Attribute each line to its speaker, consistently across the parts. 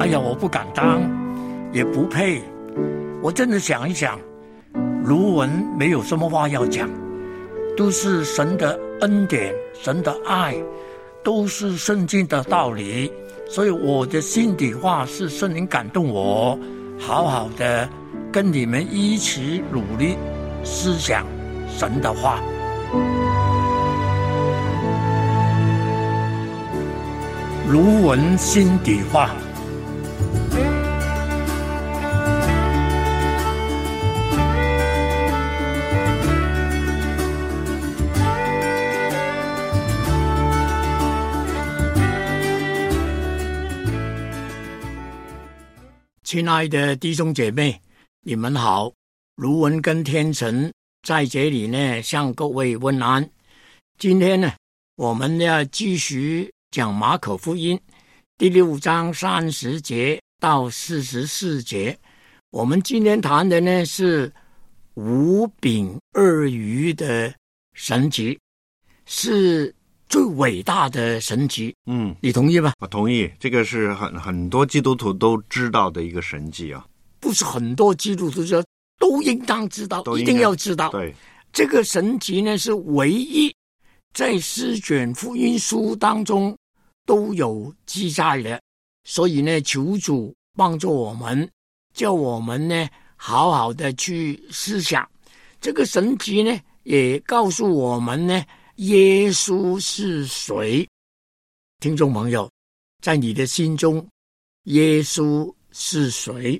Speaker 1: 哎呀，我不敢当，也不配。我真的想一想，卢文没有什么话要讲，都是神的恩典，神的爱，都是圣经的道理。所以我的心底话是圣灵感动我，好好的跟你们一起努力思想神的话。卢文心底话。亲爱的弟兄姐妹，你们好！卢文跟天成在这里呢，向各位问安。今天呢，我们要继续讲马可福音第六章三十节到四十四节。我们今天谈的呢是五饼二鱼的神迹，是。最伟大的神迹，
Speaker 2: 嗯，
Speaker 1: 你同意吧？
Speaker 2: 我同意，这个是很很多基督徒都知道的一个神迹啊。
Speaker 1: 不是很多基督徒说都应当知道，一定要知道。
Speaker 2: 对，
Speaker 1: 这个神迹呢是唯一在诗卷福音书当中都有记载的，所以呢，求主帮助我们，叫我们呢好好的去思想这个神迹呢，也告诉我们呢。耶稣是谁？听众朋友，在你的心中，耶稣是谁？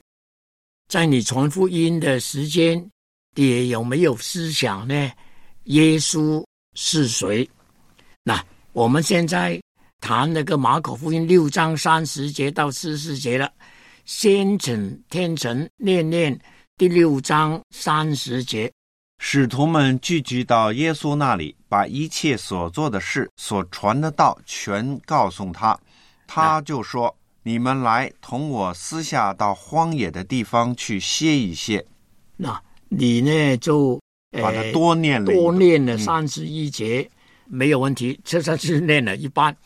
Speaker 1: 在你传福音的时间，也有没有思想呢？耶稣是谁？那我们现在谈那个马可福音六章三十节到四十节了。先请天神念念第六章三十节。
Speaker 2: 使徒们聚集到耶稣那里，把一切所做的事、所传的道全告诉他。他就说：“你们来同我私下到荒野的地方去歇一歇。”
Speaker 1: 那你呢？就
Speaker 2: 把它多念了，
Speaker 1: 多念了三十一节，没有问题。这算是念了一半。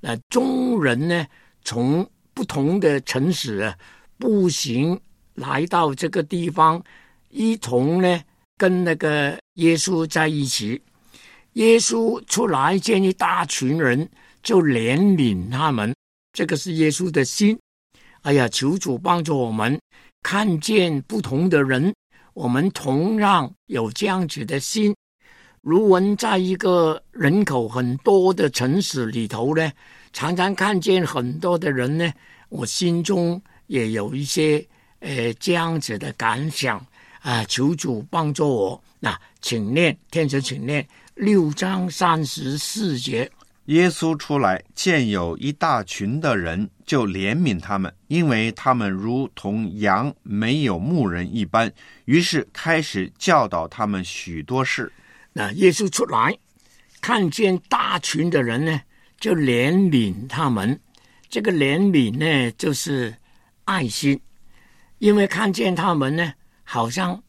Speaker 1: 那众人呢，从不同的城市步行来到这个地方，一同呢。跟那个耶稣在一起，耶稣出来见一大群人，就怜悯他们。这个是耶稣的心。哎呀，求主帮助我们看见不同的人，我们同样有这样子的心。如文在一个人口很多的城市里头呢，常常看见很多的人呢，我心中也有一些呃这样子的感想。啊！求主帮助我。那请念，天神，请念六章三十四节。
Speaker 2: 耶稣出来，见有一大群的人，就怜悯他们，因为他们如同羊没有牧人一般。于是开始教导他们许多事。
Speaker 1: 那耶稣出来，看见大群的人呢，就怜悯他们。这个怜悯呢，就是爱心，因为看见他们呢。好像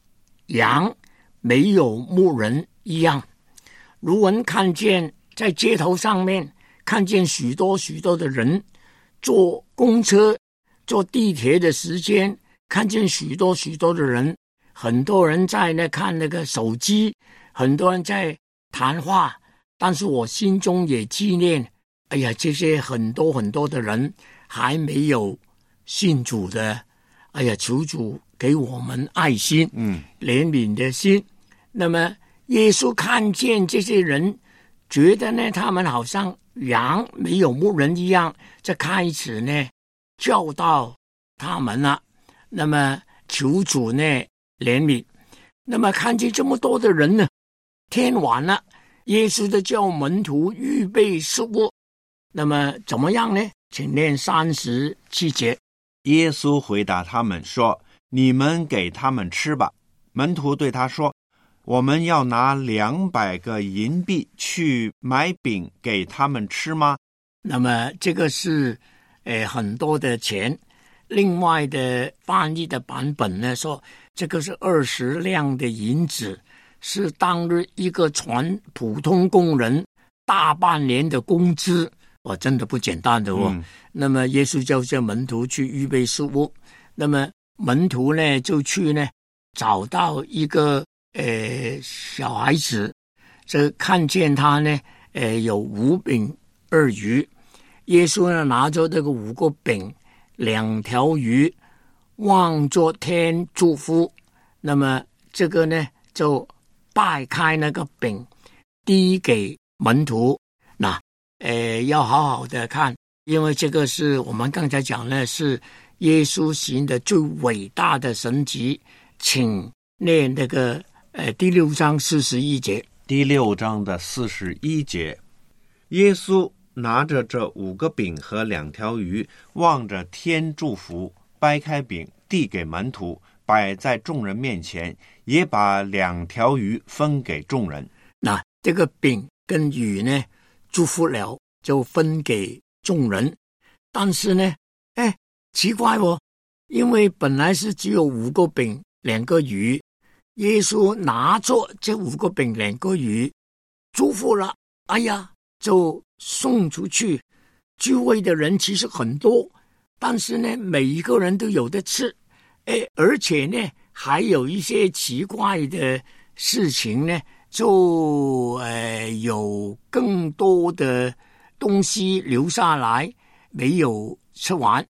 Speaker 1: 羊没有牧人一样。卢文看见在街头上面看见许多许多的人坐公车、坐地铁的时间，看见许多许多的人，很多人在那看那个手机，很多人在谈话。但是我心中也纪念，哎呀，这些很多很多的人还没有信主的，哎呀，求主。给我们爱心，
Speaker 2: 嗯，
Speaker 1: 怜悯的心。那么耶稣看见这些人，觉得呢，他们好像羊没有牧人一样，就开始呢教导他们了。那么求主呢怜悯。那么看见这么多的人呢，天晚了，耶稣的叫门徒预备食物。那么怎么样呢？请念三十七节。
Speaker 2: 耶稣回答他们说。你们给他们吃吧。门徒对他说：“我们要拿两百个银币去买饼给他们吃吗？”
Speaker 1: 那么这个是，呃，很多的钱。另外的翻译的版本呢说，这个是二十两的银子，是当日一个船普通工人大半年的工资。哇，真的不简单的哦。
Speaker 2: 嗯
Speaker 1: 那么耶稣叫这门徒去预备食物，那么门徒呢就去呢找到一个呃小孩子，这看见他呢呃有五饼二鱼，耶稣呢拿着这个五个饼两条鱼，望着天祝福，那么这个呢就掰开那个饼递给门徒，那呃要好好的看。因为这个是我们刚才讲的是耶稣行的最伟大的神迹，请念那个呃第六章四十一节。
Speaker 2: 第六章的四十一节，耶稣拿着这五个饼和两条鱼，望着天祝福，掰开饼递给门徒，摆在众人面前，也把两条鱼分给众人。
Speaker 1: 那这个饼跟鱼呢，祝福了就分给众人，但是呢，哎，奇怪哦，因为本来是只有五个饼两个鱼，耶稣拿着这五个饼两个鱼，祝福了，哎呀，就送出去。聚会的人其实很多，但是呢，每一个人都有的吃，哎，而且呢，还有一些奇怪的事情呢，就呃有更多的东西留下来没有吃完。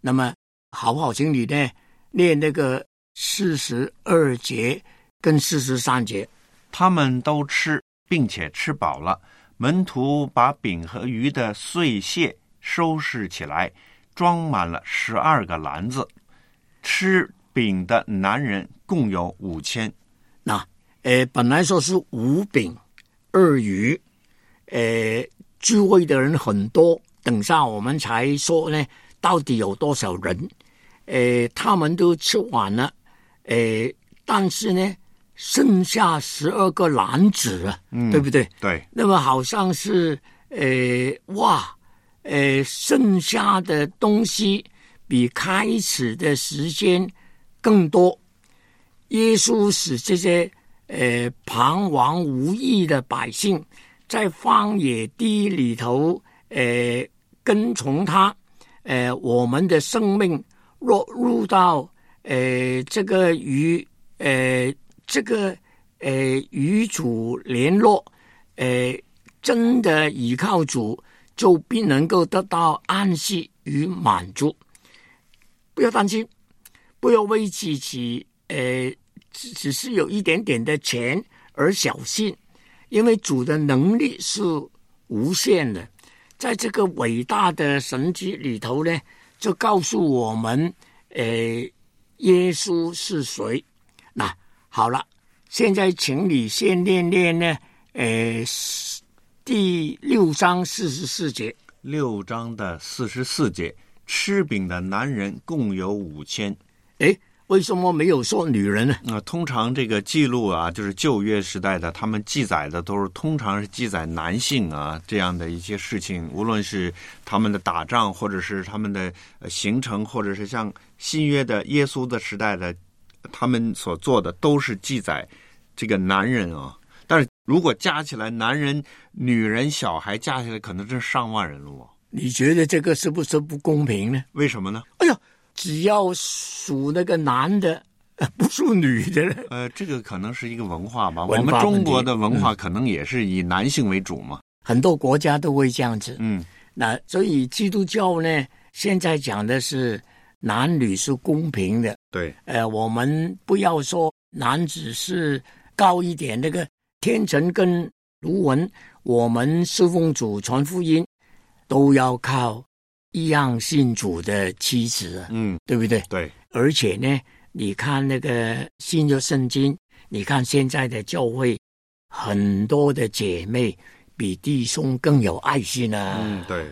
Speaker 1: 那么，好不好？请你呢念那个四十二节跟四十三节。
Speaker 2: 他们都吃，并且吃饱了。门徒把饼和鱼的碎屑收拾起来，装满了十二个篮子。吃饼的男人共有五千。
Speaker 1: 那呃，本来说是五饼二鱼，呃，聚会的人很多，等下我们才说呢，到底有多少人？呃，他们都吃完了，呃，但是呢，剩下十二个男子啊，
Speaker 2: 嗯
Speaker 1: 对不对？
Speaker 2: 对，
Speaker 1: 那么好像是诶哇，诶，剩下的东西比开始的时间更多。耶稣使这些呃彷徨无依的百姓，在荒野地里头呃跟从他，呃，我们的生命落入到呃这个与呃这个呃与主联络，呃，真的依靠主，就必能够得到安息与满足。不要担心，不要为自己呃只只是有一点点的钱而小心，因为主的能力是无限的。在这个伟大的神迹里头呢，就告诉我们，呃，耶稣是谁。那好了，现在请你先念念呢，呃，第六章四十四节。
Speaker 2: 六章的四十四节，吃饼的男人共有五千。
Speaker 1: 诶，为什么没有说女人呢？
Speaker 2: 那、通常这个记录啊，就是旧约时代的，他们记载的都是通常是记载男性啊这样的一些事情，无论是他们的打仗，或者是他们的呃行程，或者是像新约的耶稣的时代的，他们所做的都是记载这个男人啊。但是如果加起来，男人、女人、小孩加起来，可能是上万人了哦。
Speaker 1: 你觉得这个是不是不公平呢？
Speaker 2: 为什么呢？
Speaker 1: 哎呀，只要属那个男的，呃 不属女的，
Speaker 2: 呃，这个可能是一个文化吧。
Speaker 1: 文化
Speaker 2: 我们中国的文化可能也是以男性为主嘛。
Speaker 1: 很多国家都会这样子。
Speaker 2: 嗯
Speaker 1: 那所以基督教呢，现在讲的是男女是公平的。
Speaker 2: 对，
Speaker 1: 呃，我们不要说男子是高一点，那个天成跟卢文，我们侍奉主传福音，都要靠一样信主的妻子，
Speaker 2: 嗯，
Speaker 1: 对不对？
Speaker 2: 对，
Speaker 1: 而且呢，你看那个新约圣经，你看现在的教会，很多的姐妹比弟兄更有爱心啊。
Speaker 2: 嗯，对，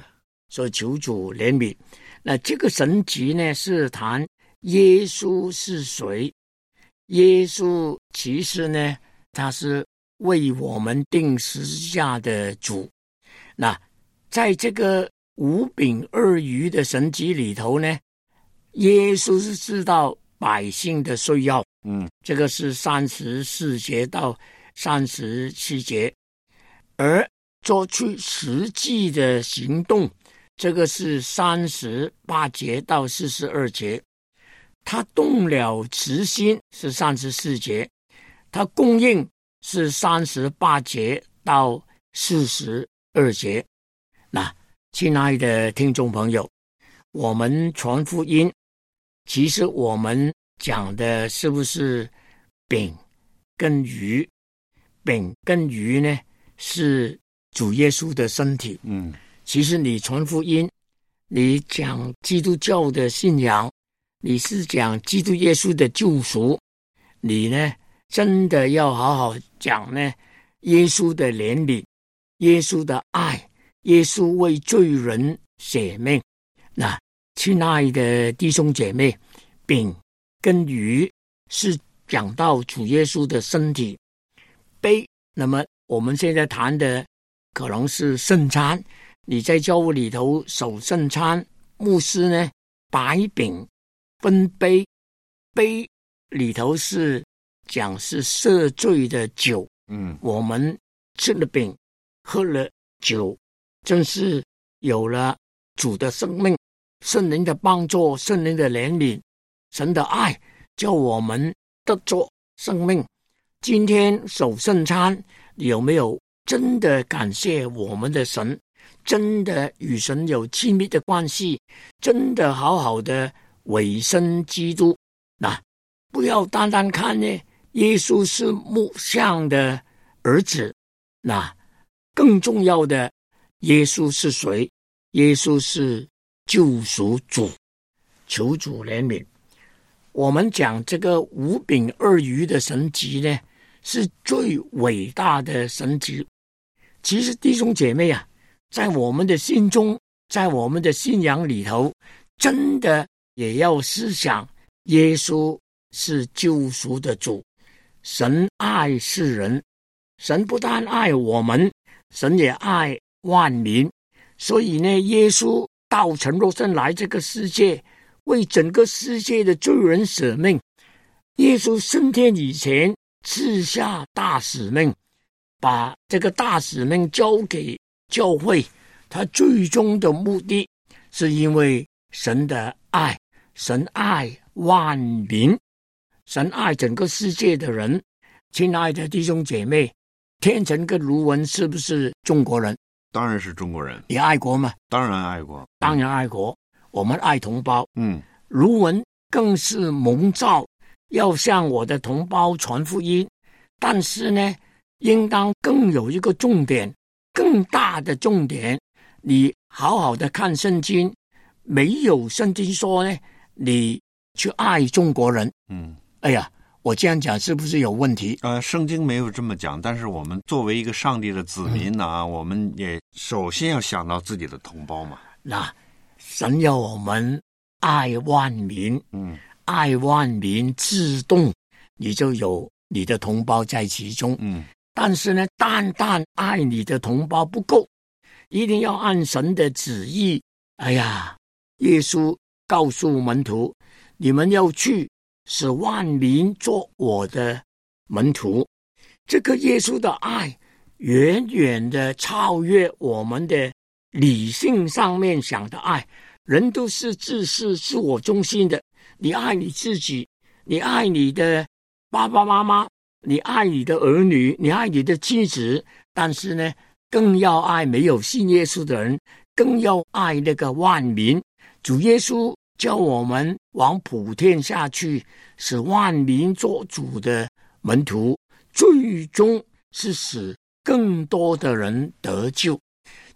Speaker 1: 所以求主怜悯。那这个神迹呢，是谈耶稣是谁？耶稣其实呢，他是为我们定十字架的主。那在这个五饼二鱼的神迹里头呢，耶稣是知道百姓的需要。
Speaker 2: 嗯
Speaker 1: 这个是三十四节到三十七节，而做出实际的行动。这个是三十八节到四十二节。他动了慈心是三十四节，他供应是三十八节到四十二节。那亲爱的听众朋友，我们传福音，其实我们讲的是不是饼跟鱼？饼跟鱼呢是主耶稣的身体。
Speaker 2: 嗯，
Speaker 1: 其实你传福音，你讲基督教的信仰。你是讲基督耶稣的救赎，你呢真的要好好讲呢？耶稣的怜悯，耶稣的爱，耶稣为罪人舍命。那亲爱的弟兄姐妹，饼跟鱼是讲到主耶稣的身体，杯。那么我们现在谈的可能是圣餐。你在教会里头守圣餐，牧师呢摆饼。分杯，杯里头是讲是赦罪的酒。
Speaker 2: 嗯，
Speaker 1: 我们吃了饼，喝了酒，正是有了主的生命、圣灵的帮助、圣灵的怜悯、神的爱，叫我们得着生命。今天守圣餐，有没有真的感谢我们的神？真的与神有亲密的关系？真的好好的？委身基督，那不要单单看呢。耶稣是木像的儿子，那更重要的，耶稣是谁？耶稣是救赎主，求主怜悯。我们讲这个五饼二鱼的神迹呢，是最伟大的神迹。其实弟兄姐妹啊，在我们的心中，在我们的信仰里头，真的。也要思想，耶稣是救赎的主，神爱世人，神不但爱我们，神也爱万民。所以呢，耶稣道成肉身来这个世界，为整个世界的罪人舍命。耶稣升天以前赐下大使命，把这个大使命交给教会。他最终的目的是因为神的爱。神爱万民，神爱整个世界的人。亲爱的弟兄姐妹，天成跟卢文是不是中国人？
Speaker 2: 当然是中国人。
Speaker 1: 你爱国吗？
Speaker 2: 当然爱国，
Speaker 1: 当然爱国。我们爱同胞。
Speaker 2: 嗯，
Speaker 1: 卢文更是蒙召要向我的同胞传福音，但是呢，应当更有一个重点，更大的重点。你好好的看圣经，没有圣经说呢？你去爱中国人，
Speaker 2: 嗯，
Speaker 1: 哎呀，我这样讲是不是有问题？
Speaker 2: 呃，圣经没有这么讲，但是我们作为一个上帝的子民呢，我们也首先要想到自己的同胞嘛。
Speaker 1: 那神要我们爱万民，
Speaker 2: 嗯，
Speaker 1: 爱万民，自动你就有你的同胞在其中，
Speaker 2: 嗯。
Speaker 1: 但是呢，单单爱你的同胞不够，一定要按神的旨意。哎呀，耶稣。告诉门徒，你们要去使万民做我的门徒。这个耶稣的爱远远的超越我们的理性上面想的爱。人都是自私、自我中心的。你爱你自己，你爱你的爸爸妈妈，你爱你的儿女，你爱你的妻子。但是呢，更要爱没有信耶稣的人，更要爱那个万民。主耶稣叫我们往普天下去，使万民做主的门徒，最终是使更多的人得救。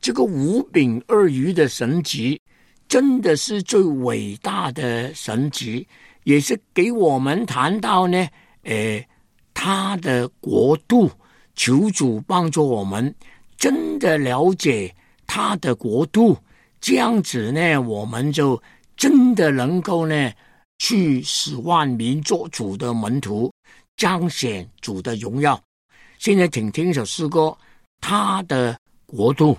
Speaker 1: 这个五饼二鱼的神迹，真的是最伟大的神迹，也是给我们谈到呢，呃，他的国度，求主帮助我们真的了解他的国度。这样子呢，我们就真的能够呢，去使万民做主的门徒，彰显主的荣耀。现在，请听一首诗歌，《他的国度》。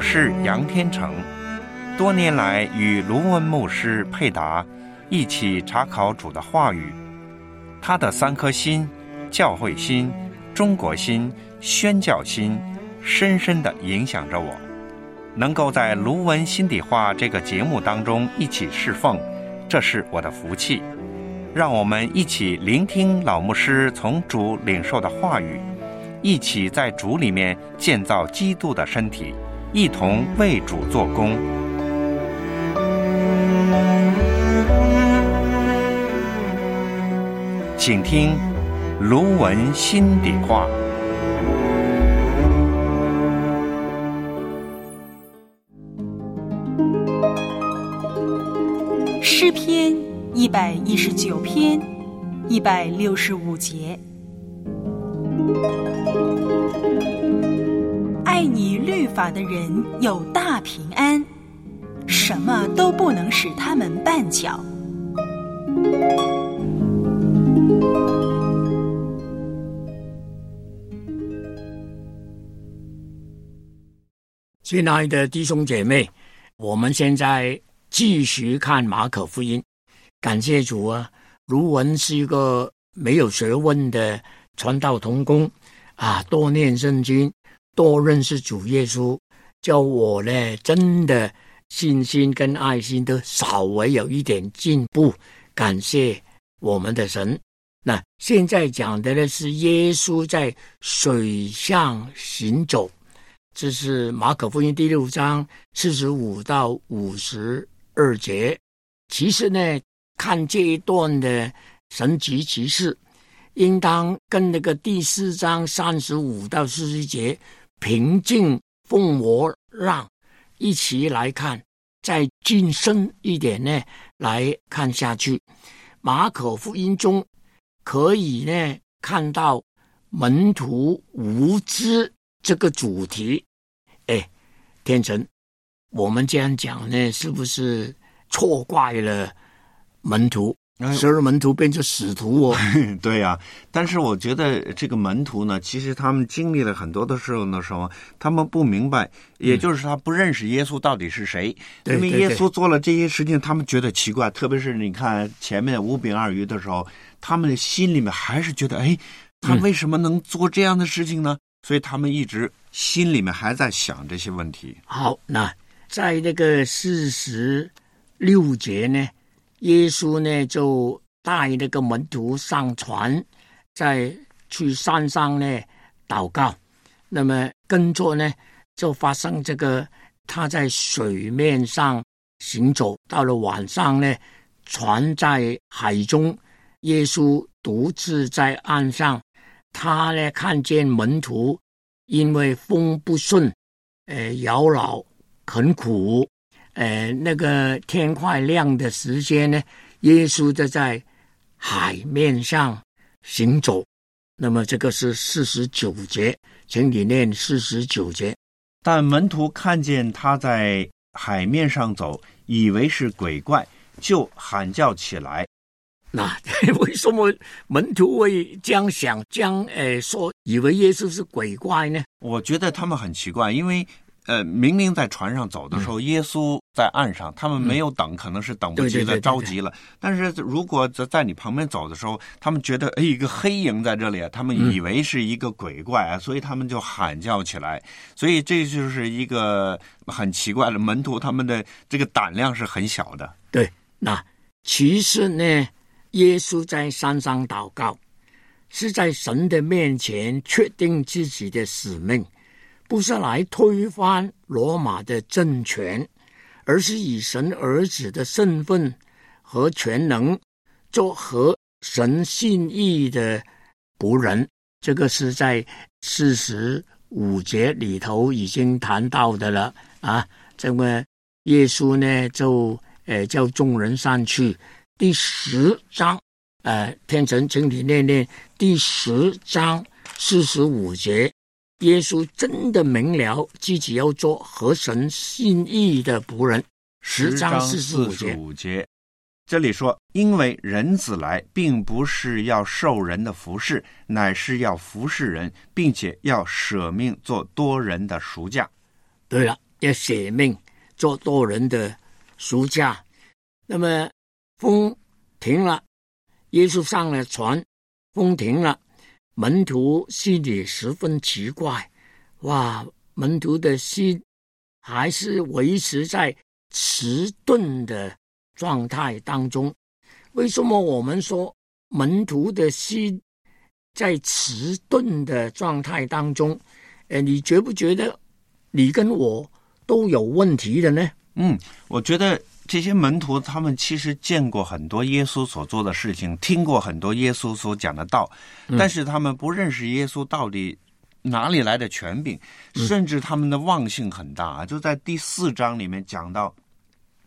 Speaker 2: 我是杨天成，多年来与卢文牧师佩达一起查考主的话语，他的三颗心——教会心、中国心、宣教心，深深的影响着我。能够在《卢文心底话》这个节目当中一起侍奉，这是我的福气。让我们一起聆听老牧师从主领受的话语，一起在主里面建造基督的身体，一同为主做工。请听《卢文心底话》。
Speaker 3: 诗篇一百一十九篇一百六十五节，爱你法的人有大平安，什么都不能使他们绊脚。
Speaker 1: 亲爱的弟兄姐妹，我们现在继续看马可福音。感谢主啊！卢文是一个没有学问的传道童工啊，多念圣经，多认识主耶稣，叫我呢真的信心跟爱心都稍微有一点进步。感谢我们的神。那现在讲的呢是耶稣在水上行走。这是马可福音第六章四十五到五十二节。其实呢，看这一段的神级骑士，应当跟那个第四章三十五到四十节平静风魔浪一起来看，再进深一点呢来看下去。马可福音中可以呢看到门徒无知这个主题。哎，天成，我们这样讲呢，是不是错怪了门徒？十二门徒变成使徒哦。
Speaker 2: 对呀，但是我觉得这个门徒呢，其实他们经历了很多的时候的时候，他们不明白，也就是他不认识耶稣到底是谁。因为耶稣做了这些事情，他们觉得奇怪。特别是你看前面五饼二鱼的时候，他们心里面还是觉得，哎，他为什么能做这样的事情呢？所以他们一直心里面还在想这些问题。
Speaker 1: 好，那在那个四十六节呢，耶稣呢就带那个门徒上船，再去山上呢祷告。那么跟着呢，就发生这个他在水面上行走，到了晚上呢，船在海中，耶稣独自在岸上。他呢看见门徒因为风不顺，呃，摇老很苦，呃，那个天快亮的时间呢，耶稣就在海面上行走。那么这个是四十九节，请你念四十九节。
Speaker 2: 但门徒看见他在海面上走，以为是鬼怪，就喊叫起来。
Speaker 1: 那 为什么门徒会这样想，将呃说以为耶稣是鬼怪呢？
Speaker 2: 我觉得他们很奇怪，因为呃明明在船上走的时候，耶稣在岸上，他们没有等，可能是等不及了，着急了。但是如果在在你旁边走的时候，他们觉得哎一个黑影在这里，他们以为是一个鬼怪啊，所以他们就喊叫起来。所以这就是一个很奇怪的门徒，他们的这个胆量是很小的。
Speaker 1: 对，那其实呢？耶稣在山上祷告，是在神的面前确定自己的使命，不是来推翻罗马的政权，而是以神儿子的身份和全能做合神心意的仆人。这个是在四十五节里头已经谈到的了啊。这么耶稣呢，就呃叫众人上去。第十章，呃，天成，请你念念第十章四十五节。耶稣真的明了自己要做合神心意的仆人。
Speaker 2: 十章四十五节，这里说，因为人子来，并不是要受人的服侍，乃是要服侍人，并且要舍命做多人的赎价。
Speaker 1: 对了，要舍命做多人的赎价。那么风停了，耶稣上了船，风停了，门徒心里十分奇怪，哇！门徒的心还是维持在迟钝的状态当中。为什么我们说门徒的心在迟钝的状态当中？呃，你觉不觉得你跟我都有问题的呢？
Speaker 2: 嗯，我觉得这些门徒他们其实见过很多耶稣所做的事情，听过很多耶稣所讲的道，但是他们不认识耶稣到底哪里来的权柄，甚至他们的忘性很大啊！就在第四章里面讲到，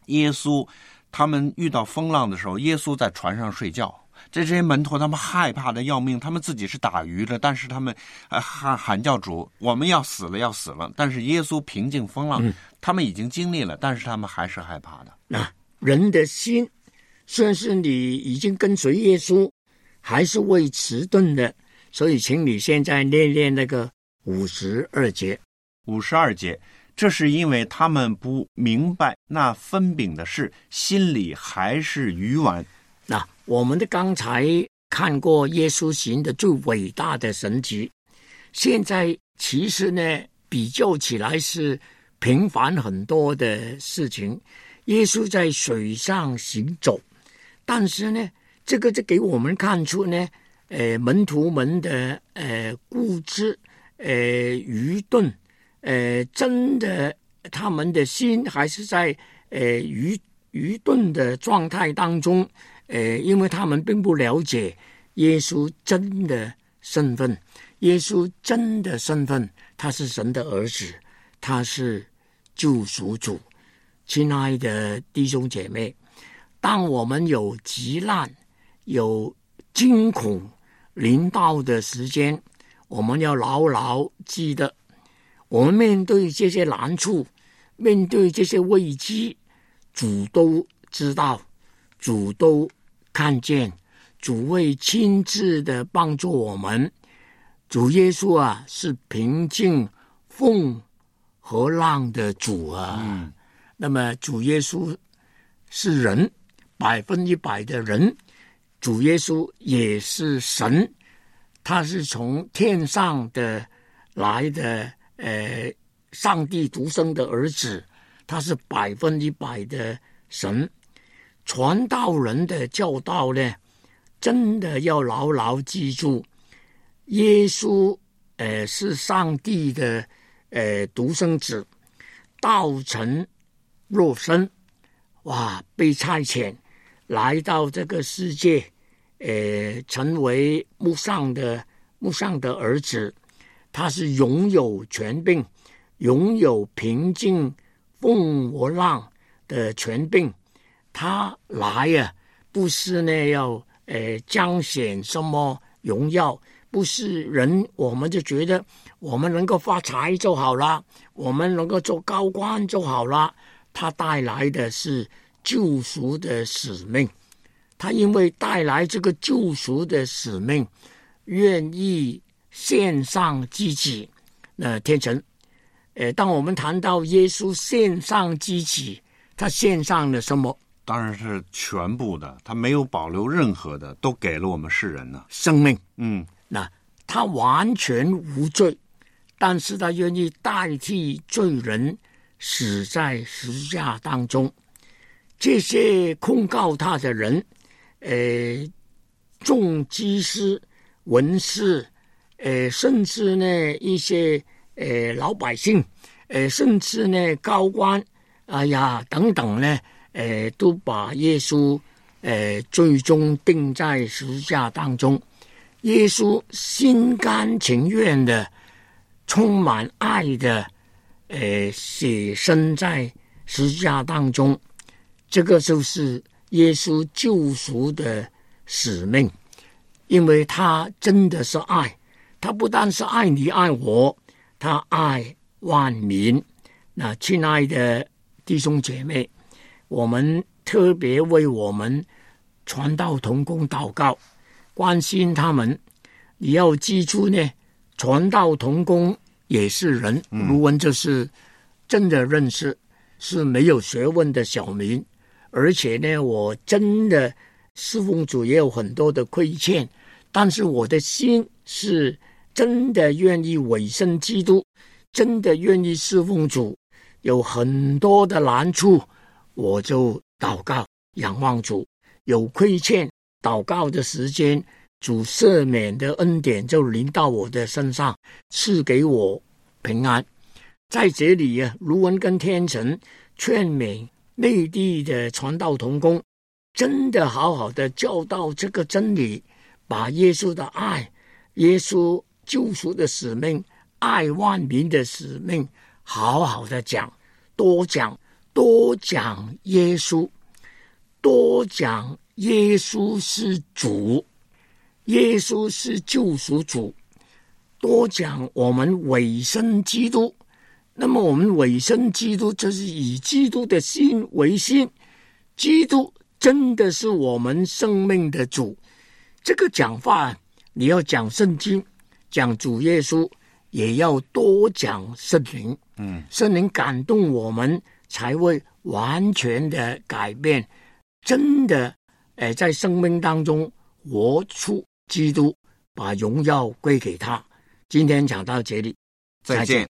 Speaker 2: 耶稣他们遇到风浪的时候，耶稣在船上睡觉。这这些门徒他们害怕的要命，他们自己是打鱼的，但是他们呃喊喊叫主，我们要死了要死了。但是耶稣平静风浪，他们已经经历了，但是他们还是害怕的。
Speaker 1: 那人的心，虽然是你已经跟随耶稣，还是会迟钝的。所以，请你现在练练那个五十二节。
Speaker 2: 五十二节，这是因为他们不明白那分饼的事，心里还是愚顽。
Speaker 1: 我们的刚才看过耶稣行的最伟大的神迹，现在其实呢比较起来是平凡很多的事情。耶稣在水上行走，但是呢，这个就给我们看出呢，呃，门徒们的呃固执、呃愚钝、呃真的他们的心还是在呃愚愚钝的状态当中。呃，因为他们并不了解耶稣真的身份，耶稣真的身份，他是神的儿子，他是救赎主。亲爱的弟兄姐妹，当我们有急难、有惊恐临到的时间，我们要牢牢记得，我们面对这些难处，面对这些危机，主都知道。主都看见，主会亲自的帮助我们。主耶稣啊，是平静风和浪的主啊。嗯，那么主耶稣是人，百分之百的人。主耶稣也是神，他是从天上的来的，呃，上帝独生的儿子，他是百分之百的神。传道人的教导呢，真的要牢牢记住，耶稣，呃，是上帝的，呃，独生子，道成肉身，哇，被差遣来到这个世界，呃，成为木上的木上的儿子，他是拥有权柄，拥有平静风和浪的权柄。他来呀，不是呢要呃彰显什么荣耀，不是人，我们就觉得我们能够发财就好了，我们能够做高官就好了。他带来的是救赎的使命，他因为带来这个救赎的使命，愿意献上自己。那天成，呃，当我们谈到耶稣献上自己，他献上了什么？
Speaker 2: 当然是全部的，他没有保留任何的，都给了我们世人呢。
Speaker 1: 生命，
Speaker 2: 嗯，
Speaker 1: 那他完全无罪，但是他愿意代替罪人死在十字架当中。这些控告他的人，呃，众祭司、文士，呃，甚至呢一些呃老百姓，呃，甚至呢高官，哎呀，等等呢。呃，都把耶稣，呃，最终钉在十字架当中。耶稣心甘情愿的、充满爱的，呃，写生在十字架当中。这个就是耶稣救赎的使命，因为他真的是爱，他不但是爱你爱我，他爱万民。那亲爱的弟兄姐妹。我们特别为我们传道同工祷告，关心他们。你要记住呢，传道同工也是人。卢文就是真的认识是没有学问的小民，而且呢，我真的侍奉主也有很多的亏欠，但是我的心是真的愿意委身基督，真的愿意侍奉主，有很多的难处，我就祷告仰望主，有亏欠祷告的时间。主赦免的恩典就临到我的身上，赐给我平安。在这里啊，卢文跟天成劝勉内地的传道同工，真的好好的教导这个真理，把耶稣的爱、耶稣救赎的使命、爱万民的使命，好好的讲，多讲，多讲耶稣，多讲耶稣是主。耶稣是救赎主，多讲我们委身基督。那么我们委身基督，就是以基督的心为心。基督真的是我们生命的主。这个讲话，你要讲圣经，讲主耶稣，也要多讲圣灵。
Speaker 3: 嗯，
Speaker 1: 圣灵感动我们，才会完全的改变。真的，哎，在生命当中活出。基督把荣耀归给他。今天讲到这里，
Speaker 3: 再见。